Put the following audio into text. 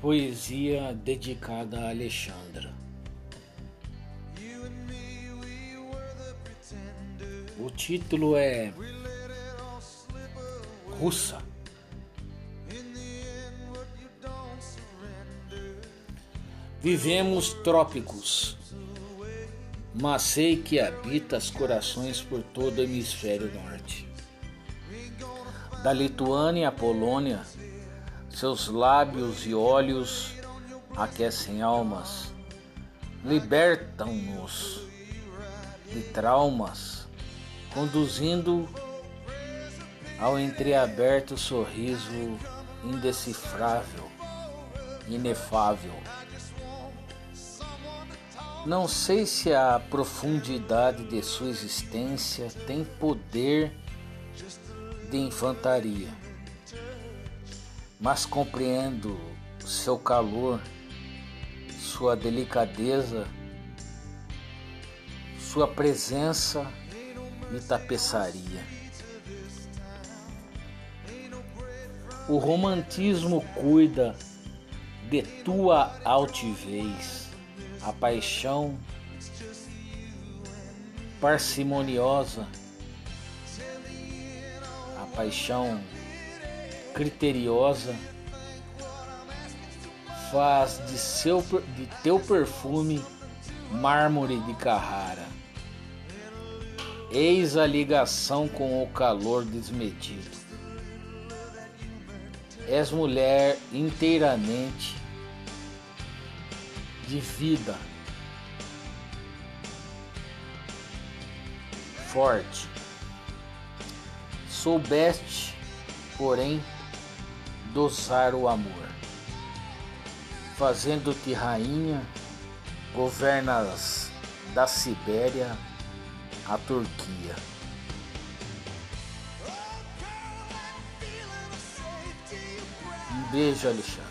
Poesia dedicada a Alexandra. O título é Russa. Vivemos trópicos, mas sei que habitas corações por todo o hemisfério norte. Da Lituânia à Polônia, seus lábios e olhos aquecem almas, libertam-nos de traumas, conduzindo ao entreaberto sorriso indecifrável, inefável. Não sei se a profundidade de sua existência tem poder de infantaria mas compreendo seu calor, sua delicadeza, sua presença e tapeçaria. O romantismo cuida de tua altivez, a paixão parcimoniosa, a paixão criteriosa faz de, seu, de teu perfume mármore de Carrara. Eis a ligação com o calor desmedido. És mulher inteiramente de vida, forte. Soubeste, porém, dosar o amor. Fazendo-te rainha, governas da Sibéria à Turquia. Um beijo, Alexandre.